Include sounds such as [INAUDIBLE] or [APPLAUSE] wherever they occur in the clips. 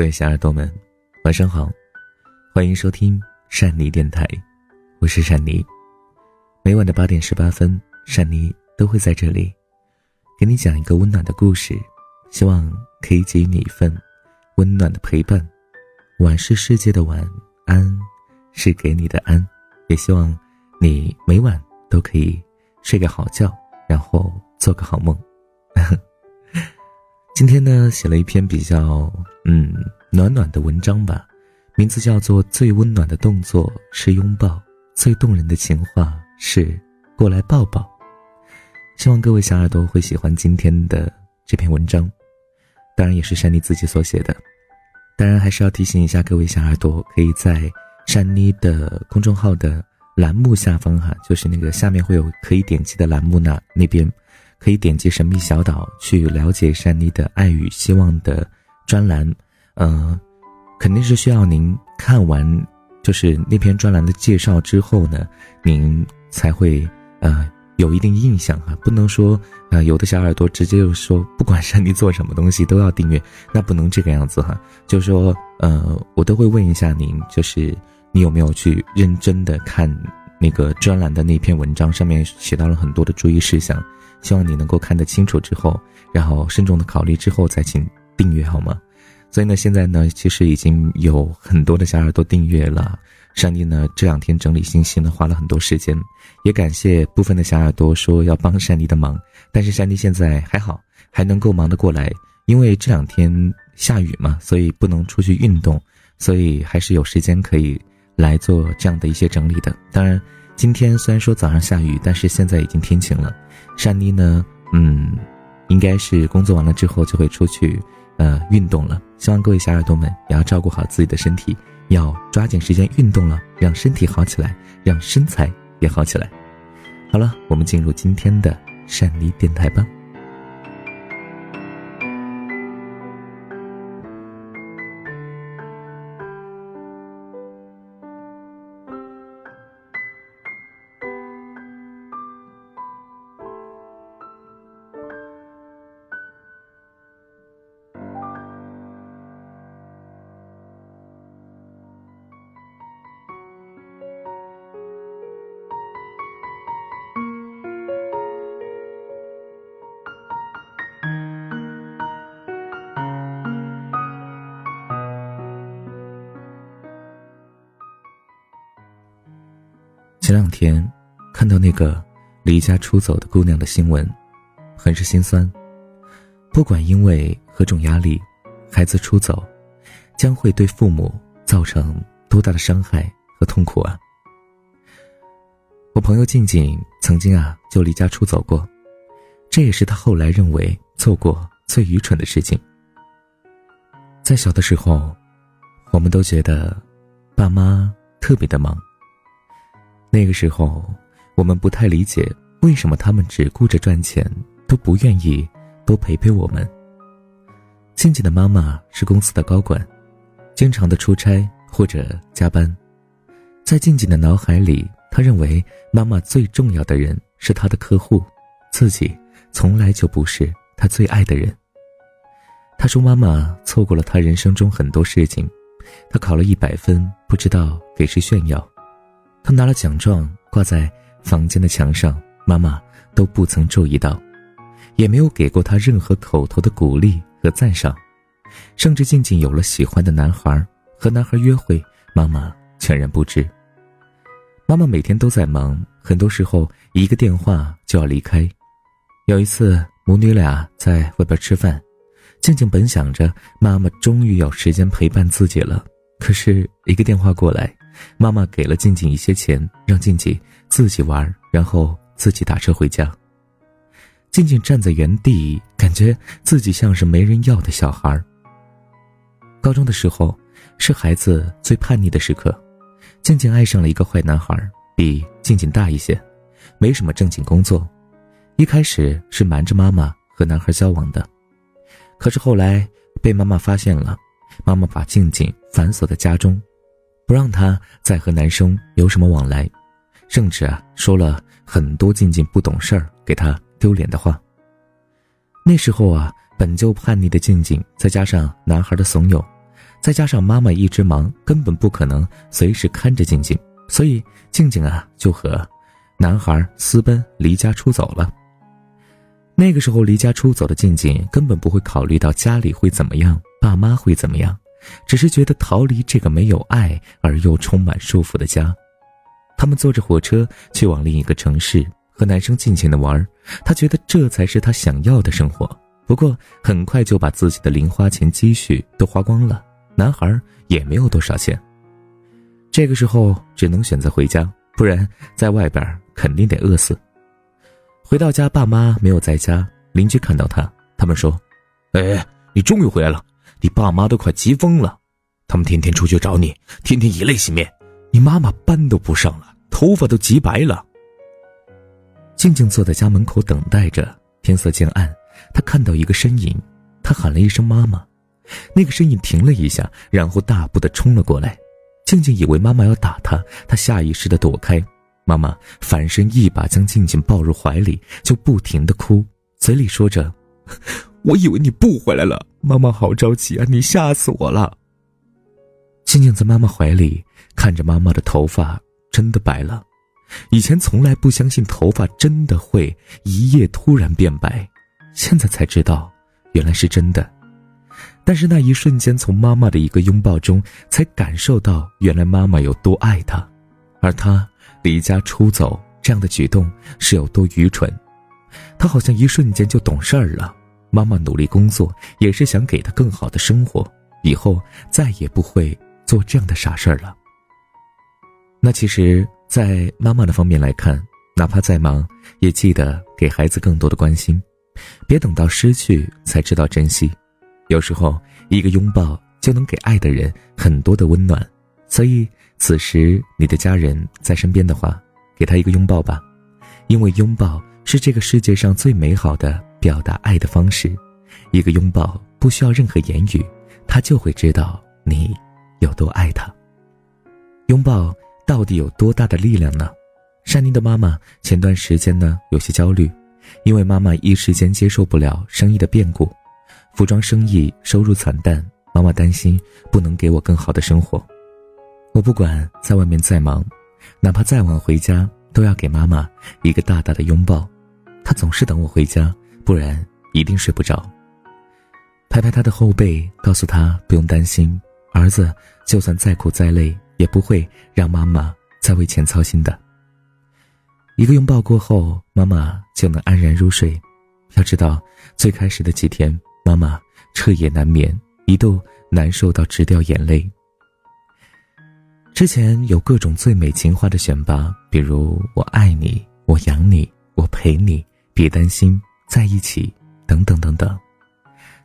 各位小耳朵们，晚上好，欢迎收听善妮电台，我是善妮。每晚的八点十八分，善妮都会在这里，给你讲一个温暖的故事，希望可以给予你一份温暖的陪伴。晚是世界的晚，安是给你的安，也希望你每晚都可以睡个好觉，然后做个好梦。[LAUGHS] 今天呢，写了一篇比较嗯暖暖的文章吧，名字叫做《最温暖的动作是拥抱，最动人的情话是过来抱抱》。希望各位小耳朵会喜欢今天的这篇文章，当然也是珊妮自己所写的。当然还是要提醒一下各位小耳朵，可以在珊妮的公众号的栏目下方哈，就是那个下面会有可以点击的栏目那那边。可以点击神秘小岛去了解珊妮的爱与希望的专栏，嗯，肯定是需要您看完就是那篇专栏的介绍之后呢，您才会呃有一定印象哈，不能说呃有的小耳朵直接就说不管珊妮做什么东西都要订阅，那不能这个样子哈，就是说呃我都会问一下您，就是你有没有去认真的看那个专栏的那篇文章，上面写到了很多的注意事项。希望你能够看得清楚之后，然后慎重的考虑之后再请订阅好吗？所以呢，现在呢，其实已经有很多的小耳朵订阅了。上帝呢这两天整理信息呢花了很多时间，也感谢部分的小耳朵说要帮山迪的忙，但是山迪现在还好，还能够忙得过来，因为这两天下雨嘛，所以不能出去运动，所以还是有时间可以来做这样的一些整理的。当然。今天虽然说早上下雨，但是现在已经天晴了。善妮呢，嗯，应该是工作完了之后就会出去，呃，运动了。希望各位小耳朵们也要照顾好自己的身体，要抓紧时间运动了，让身体好起来，让身材也好起来。好了，我们进入今天的善妮电台吧。前两天，看到那个离家出走的姑娘的新闻，很是心酸。不管因为何种压力，孩子出走，将会对父母造成多大的伤害和痛苦啊！我朋友静静曾经啊就离家出走过，这也是他后来认为做过最愚蠢的事情。在小的时候，我们都觉得爸妈特别的忙。那个时候，我们不太理解为什么他们只顾着赚钱，都不愿意多陪陪我们。静静的妈妈是公司的高管，经常的出差或者加班，在静静的脑海里，她认为妈妈最重要的人是她的客户，自己从来就不是她最爱的人。她说：“妈妈错过了她人生中很多事情，她考了一百分，不知道给谁炫耀。”他拿了奖状挂在房间的墙上，妈妈都不曾注意到，也没有给过他任何口头的鼓励和赞赏，甚至静静有了喜欢的男孩，和男孩约会，妈妈全然不知。妈妈每天都在忙，很多时候一个电话就要离开。有一次母女俩在外边吃饭，静静本想着妈妈终于有时间陪伴自己了，可是一个电话过来。妈妈给了静静一些钱，让静静自己玩，然后自己打车回家。静静站在原地，感觉自己像是没人要的小孩。高中的时候，是孩子最叛逆的时刻，静静爱上了一个坏男孩，比静静大一些，没什么正经工作。一开始是瞒着妈妈和男孩交往的，可是后来被妈妈发现了，妈妈把静静反锁在家中。不让他再和男生有什么往来，甚至啊说了很多静静不懂事儿、给他丢脸的话。那时候啊，本就叛逆的静静，再加上男孩的怂恿，再加上妈妈一直忙，根本不可能随时看着静静，所以静静啊就和男孩私奔离家出走了。那个时候离家出走的静静根本不会考虑到家里会怎么样，爸妈会怎么样，只是觉得逃离这个没有爱而又充满束缚的家。他们坐着火车去往另一个城市，和男生尽情的玩，他觉得这才是他想要的生活。不过很快就把自己的零花钱积蓄都花光了。男孩也没有多少钱，这个时候只能选择回家，不然在外边肯定得饿死。回到家，爸妈没有在家，邻居看到他，他们说：“哎，你终于回来了！你爸妈都快急疯了，他们天天出去找你，天天以泪洗面，你妈妈班都不上了，头发都急白了。”静静坐在家门口等待着，天色渐暗，她看到一个身影，她喊了一声“妈妈”。那个身影停了一下，然后大步的冲了过来。静静以为妈妈要打她，她下意识的躲开。妈妈反身一把将静静抱入怀里，就不停的哭，嘴里说着：“我以为你不回来了，妈妈好着急啊，你吓死我了。”静静在妈妈怀里看着妈妈的头发真的白了，以前从来不相信头发真的会一夜突然变白，现在才知道原来是真的。但是那一瞬间，从妈妈的一个拥抱中，才感受到原来妈妈有多爱他，而他离家出走这样的举动是有多愚蠢。他好像一瞬间就懂事儿了。妈妈努力工作，也是想给他更好的生活，以后再也不会做这样的傻事儿了。那其实，在妈妈的方面来看，哪怕再忙，也记得给孩子更多的关心，别等到失去才知道珍惜。有时候，一个拥抱就能给爱的人很多的温暖，所以此时你的家人在身边的话，给他一个拥抱吧，因为拥抱是这个世界上最美好的表达爱的方式。一个拥抱不需要任何言语，他就会知道你有多爱他。拥抱到底有多大的力量呢？珊妮的妈妈前段时间呢有些焦虑，因为妈妈一时间接受不了生意的变故。服装生意收入惨淡，妈妈担心不能给我更好的生活。我不管在外面再忙，哪怕再晚回家，都要给妈妈一个大大的拥抱。她总是等我回家，不然一定睡不着。拍拍他的后背，告诉他不用担心，儿子就算再苦再累，也不会让妈妈再为钱操心的。一个拥抱过后，妈妈就能安然入睡。要知道，最开始的几天。妈妈彻夜难眠，一度难受到直掉眼泪。之前有各种最美情话的选拔，比如“我爱你”“我养你”“我陪你”“别担心”“在一起”等等等等。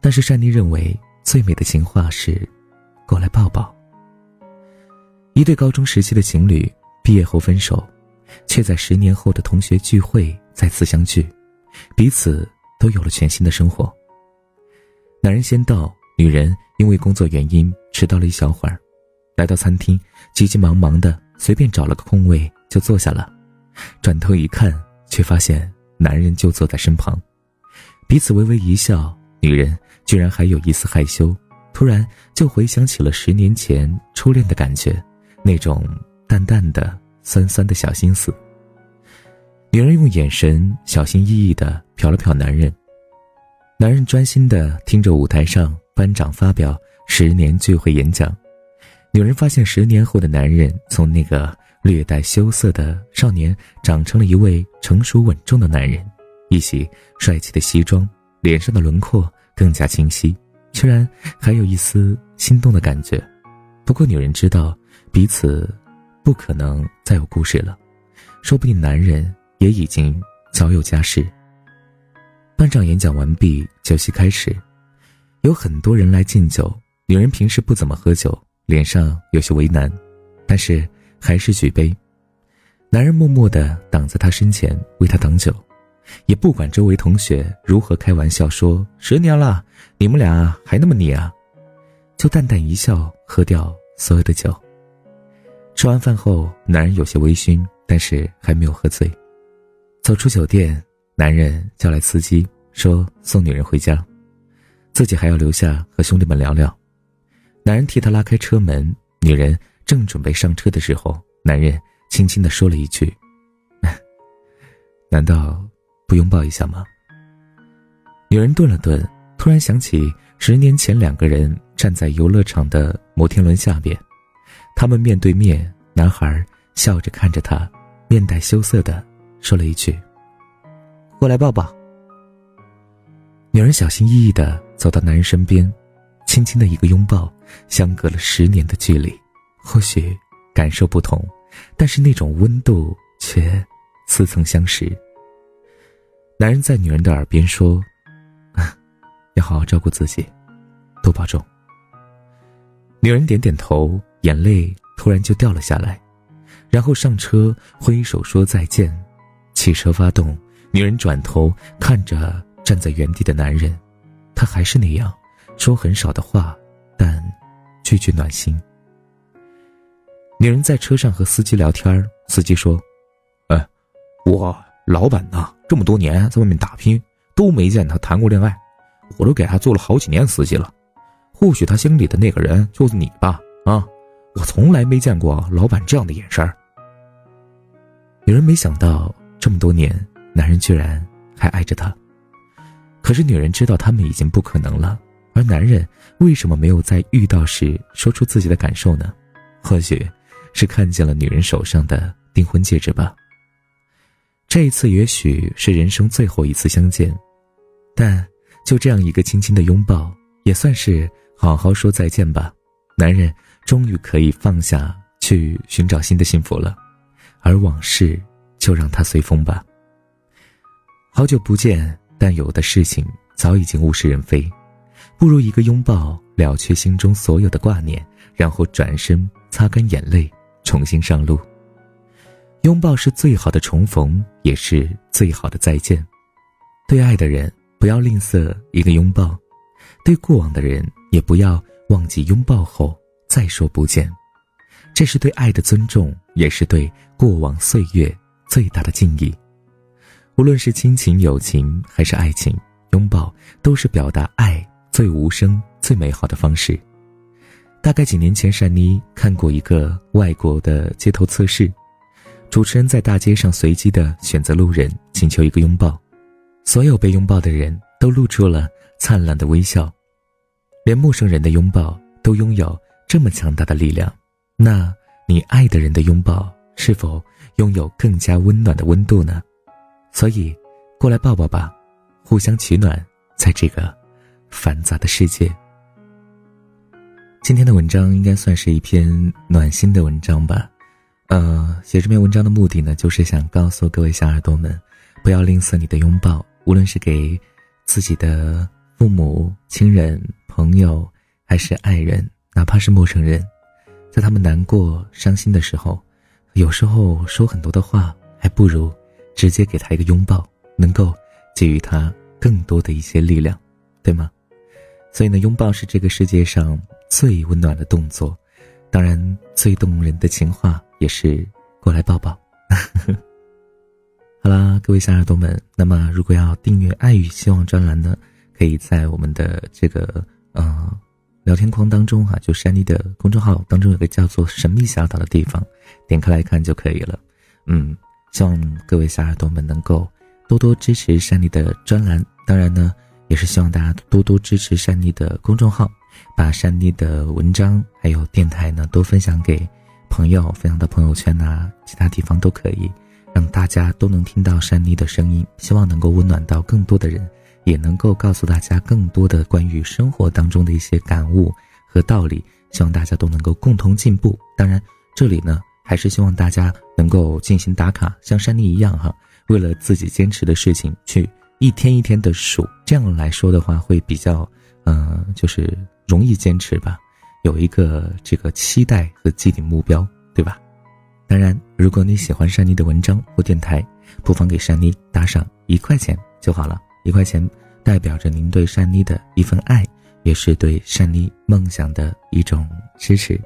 但是珊妮认为最美的情话是“过来抱抱”。一对高中时期的情侣毕业后分手，却在十年后的同学聚会再次相聚，彼此都有了全新的生活。男人先到，女人因为工作原因迟到了一小会儿，来到餐厅，急急忙忙的随便找了个空位就坐下了，转头一看，却发现男人就坐在身旁，彼此微微一笑，女人居然还有一丝害羞，突然就回想起了十年前初恋的感觉，那种淡淡的酸酸的小心思。女人用眼神小心翼翼的瞟了瞟男人。男人专心地听着舞台上班长发表十年聚会演讲，女人发现十年后的男人从那个略带羞涩的少年长成了一位成熟稳重的男人，一袭帅气的西装，脸上的轮廓更加清晰，居然还有一丝心动的感觉。不过女人知道彼此不可能再有故事了，说不定男人也已经早有家室。班长演讲完毕，酒席开始，有很多人来敬酒。女人平时不怎么喝酒，脸上有些为难，但是还是举杯。男人默默地挡在她身前为她挡酒，也不管周围同学如何开玩笑说：“十年了，你们俩还那么腻啊？”就淡淡一笑，喝掉所有的酒。吃完饭后，男人有些微醺，但是还没有喝醉。走出酒店。男人叫来司机，说送女人回家，自己还要留下和兄弟们聊聊。男人替他拉开车门，女人正准备上车的时候，男人轻轻的说了一句：“ [LAUGHS] 难道不拥抱一下吗？”女人顿了顿，突然想起十年前两个人站在游乐场的摩天轮下边，他们面对面，男孩笑着看着她，面带羞涩的说了一句：“过来抱抱。”女人小心翼翼的走到男人身边，轻轻的一个拥抱，相隔了十年的距离，或许感受不同，但是那种温度却似曾相识。男人在女人的耳边说。[LAUGHS] 要好好照顾自己，多保重。女人点点头，眼泪突然就掉了下来，然后上车挥手说再见。汽车发动，女人转头看着站在原地的男人，他还是那样，说很少的话，但句句暖心。女人在车上和司机聊天，司机说：“哎，我老板呐，这么多年在外面打拼，都没见他谈过恋爱。”我都给他做了好几年司机了，或许他心里的那个人就是你吧？啊，我从来没见过老板这样的眼神。女人没想到这么多年，男人居然还爱着她。可是女人知道他们已经不可能了，而男人为什么没有在遇到时说出自己的感受呢？或许，是看见了女人手上的订婚戒指吧。这一次也许是人生最后一次相见，但。就这样一个轻轻的拥抱，也算是好好说再见吧。男人终于可以放下去寻找新的幸福了，而往事就让它随风吧。好久不见，但有的事情早已经物是人非，不如一个拥抱了却心中所有的挂念，然后转身擦干眼泪，重新上路。拥抱是最好的重逢，也是最好的再见。对爱的人。不要吝啬一个拥抱，对过往的人也不要忘记拥抱后再说不见，这是对爱的尊重，也是对过往岁月最大的敬意。无论是亲情、友情还是爱情，拥抱都是表达爱最无声、最美好的方式。大概几年前，善妮看过一个外国的街头测试，主持人在大街上随机的选择路人，请求一个拥抱。所有被拥抱的人都露出了灿烂的微笑，连陌生人的拥抱都拥有这么强大的力量，那你爱的人的拥抱是否拥有更加温暖的温度呢？所以，过来抱抱吧，互相取暖，在这个繁杂的世界。今天的文章应该算是一篇暖心的文章吧，呃，写这篇文章的目的呢，就是想告诉各位小耳朵们，不要吝啬你的拥抱。无论是给自己的父母亲人、朋友，还是爱人，哪怕是陌生人，在他们难过、伤心的时候，有时候说很多的话，还不如直接给他一个拥抱，能够给予他更多的一些力量，对吗？所以呢，拥抱是这个世界上最温暖的动作，当然最动人的情话也是过来抱抱。[LAUGHS] 好啦，各位小耳朵们，那么如果要订阅“爱与希望”专栏呢，可以在我们的这个呃聊天框当中哈，就山妮的公众号当中有个叫做“神秘小岛”的地方，点开来看就可以了。嗯，希望各位小耳朵们能够多多支持山妮的专栏，当然呢，也是希望大家多多支持山妮的公众号，把山妮的文章还有电台呢都分享给朋友，分享到朋友圈呐，其他地方都可以。让大家都能听到珊妮的声音，希望能够温暖到更多的人，也能够告诉大家更多的关于生活当中的一些感悟和道理。希望大家都能够共同进步。当然，这里呢还是希望大家能够进行打卡，像珊妮一样哈，为了自己坚持的事情去一天一天的数。这样来说的话，会比较，嗯，就是容易坚持吧，有一个这个期待和既定目标，对吧？当然，如果你喜欢珊妮的文章或电台，不妨给珊妮打赏一块钱就好了。一块钱代表着您对珊妮的一份爱，也是对珊妮梦想的一种支持。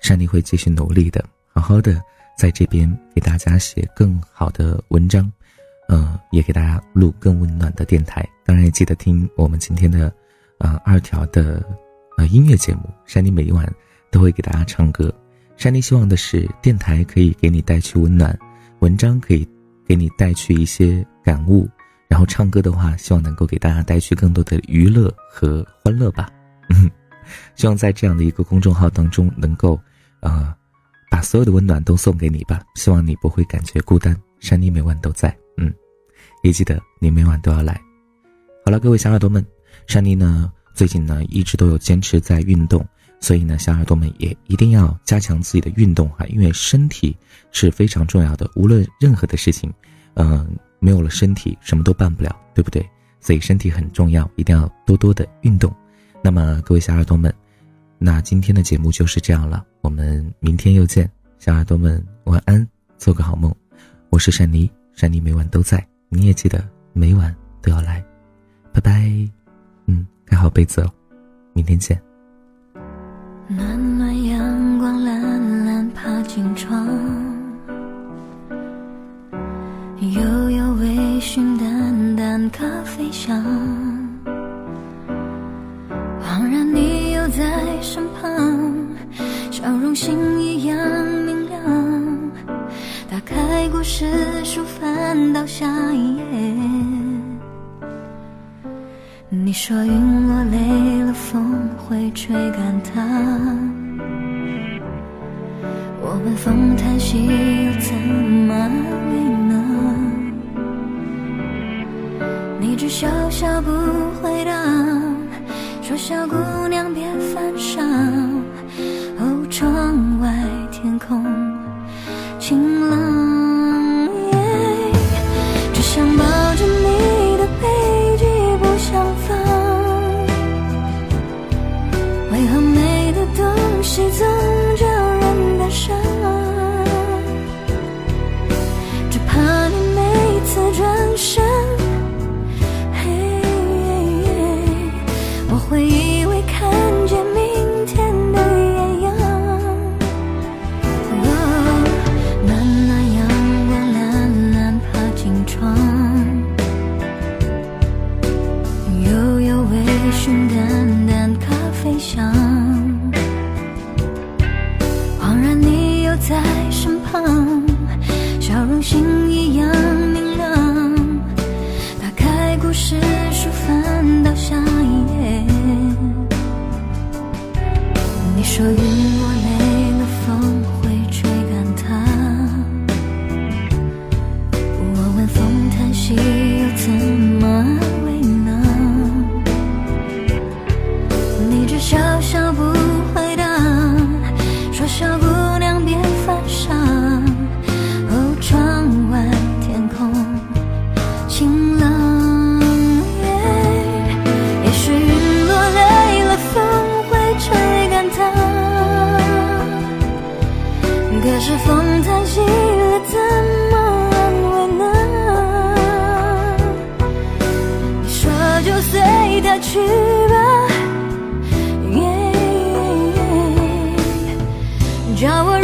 珊妮会继续努力的，好好的在这边给大家写更好的文章，呃，也给大家录更温暖的电台。当然，也记得听我们今天的，呃，二条的呃音乐节目，珊妮每一晚都会给大家唱歌。珊妮希望的是电台可以给你带去温暖，文章可以给你带去一些感悟，然后唱歌的话，希望能够给大家带去更多的娱乐和欢乐吧。嗯，[LAUGHS] 希望在这样的一个公众号当中，能够呃把所有的温暖都送给你吧。希望你不会感觉孤单，珊妮每晚都在。嗯，也记得你每晚都要来。好了，各位小耳朵们，珊妮呢最近呢一直都有坚持在运动。所以呢，小耳朵们也一定要加强自己的运动哈，因为身体是非常重要的。无论任何的事情，嗯，没有了身体，什么都办不了，对不对？所以身体很重要，一定要多多的运动。那么，各位小耳朵们，那今天的节目就是这样了，我们明天又见。小耳朵们晚安，做个好梦。我是珊妮，珊妮每晚都在，你也记得每晚被子哦，明天见。说云落累了，风会吹干它。我们风叹息，又怎么安慰呢？你只笑笑不回答，说小姑看见你叫